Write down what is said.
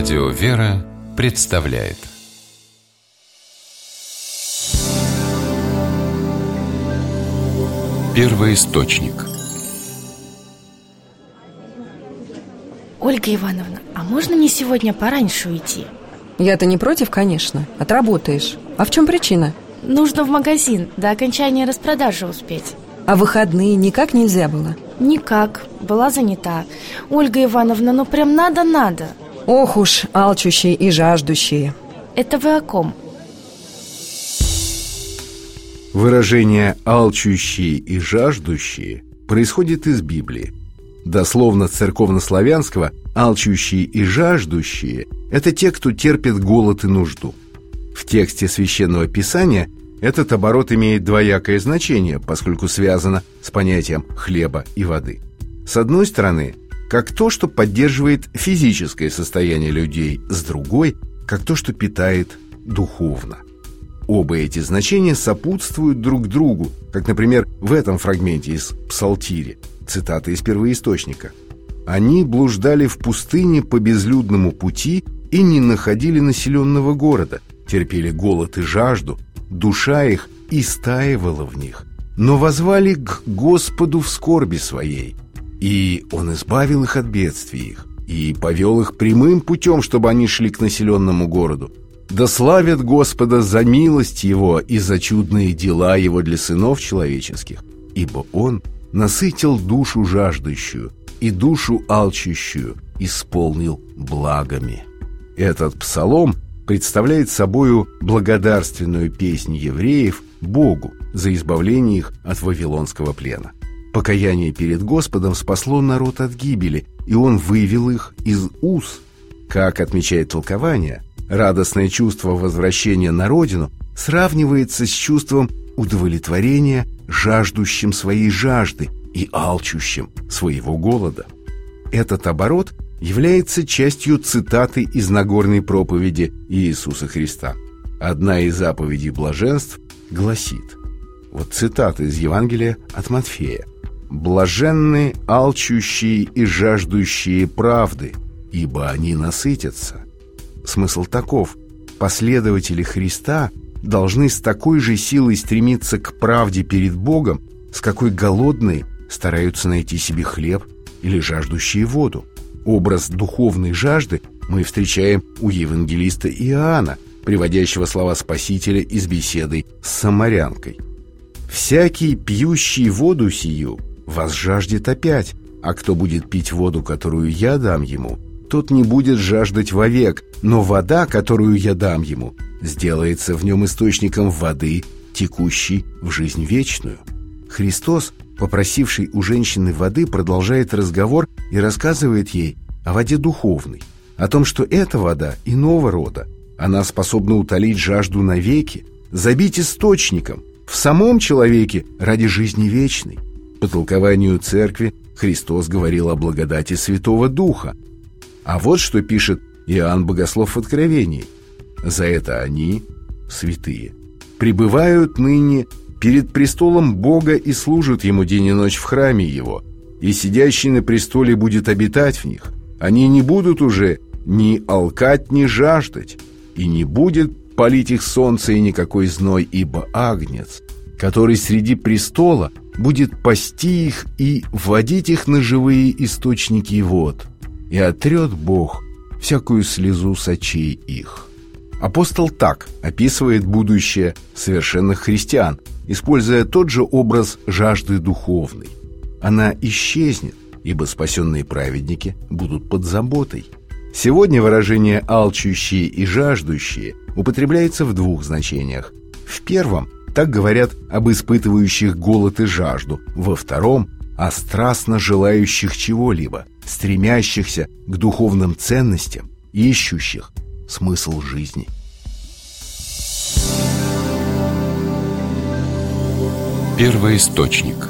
Радио «Вера» представляет Первый источник Ольга Ивановна, а можно мне сегодня пораньше уйти? Я-то не против, конечно. Отработаешь. А в чем причина? Нужно в магазин до окончания распродажи успеть А выходные никак нельзя было? Никак, была занята Ольга Ивановна, ну прям надо-надо Ох уж, алчущие и жаждущие Это вы о ком? Выражение «алчущие» и «жаждущие» происходит из Библии. Дословно церковнославянского «алчущие» и «жаждущие» – это те, кто терпит голод и нужду. В тексте Священного Писания этот оборот имеет двоякое значение, поскольку связано с понятием хлеба и воды. С одной стороны, как то, что поддерживает физическое состояние людей, с другой – как то, что питает духовно – Оба эти значения сопутствуют друг другу, как, например, в этом фрагменте из Псалтири, цитата из первоисточника. «Они блуждали в пустыне по безлюдному пути и не находили населенного города, терпели голод и жажду, душа их истаивала в них, но возвали к Господу в скорби своей, и Он избавил их от бедствий их, и повел их прямым путем, чтобы они шли к населенному городу, да славят Господа за милость Его и за чудные дела Его для сынов человеческих, ибо Он насытил душу жаждущую и душу алчущую исполнил благами. Этот псалом представляет собою благодарственную песнь евреев Богу за избавление их от вавилонского плена. Покаяние перед Господом спасло народ от гибели, и Он вывел их из уз. Как отмечает толкование – Радостное чувство возвращения на родину сравнивается с чувством удовлетворения жаждущим своей жажды и алчущим своего голода. Этот оборот является частью цитаты из Нагорной проповеди Иисуса Христа. Одна из заповедей блаженств гласит, вот цитата из Евангелия от Матфея, «Блаженны алчущие и жаждущие правды, ибо они насытятся». Смысл таков. Последователи Христа должны с такой же силой стремиться к правде перед Богом, с какой голодные стараются найти себе хлеб или жаждущие воду. Образ духовной жажды мы встречаем у евангелиста Иоанна, приводящего слова Спасителя из беседы с самарянкой. «Всякий, пьющий воду сию, вас жаждет опять, а кто будет пить воду, которую я дам ему, тот не будет жаждать вовек, но вода, которую я дам ему, сделается в нем источником воды, текущей в жизнь вечную. Христос, попросивший у женщины воды, продолжает разговор и рассказывает ей о воде духовной, о том, что эта вода иного рода, она способна утолить жажду навеки, забить источником, в самом человеке ради жизни вечной. По толкованию церкви Христос говорил о благодати Святого Духа, а вот что пишет Иоанн Богослов в Откровении. «За это они, святые, пребывают ныне перед престолом Бога и служат Ему день и ночь в храме Его, и сидящий на престоле будет обитать в них. Они не будут уже ни алкать, ни жаждать, и не будет палить их солнце и никакой зной, ибо Агнец, который среди престола будет пасти их и вводить их на живые источники вод» и отрет Бог всякую слезу с очей их. Апостол так описывает будущее совершенных христиан, используя тот же образ жажды духовной. Она исчезнет, ибо спасенные праведники будут под заботой. Сегодня выражение «алчущие» и «жаждущие» употребляется в двух значениях. В первом так говорят об испытывающих голод и жажду, во втором – о страстно желающих чего-либо, стремящихся к духовным ценностям, ищущих смысл жизни. Первый источник –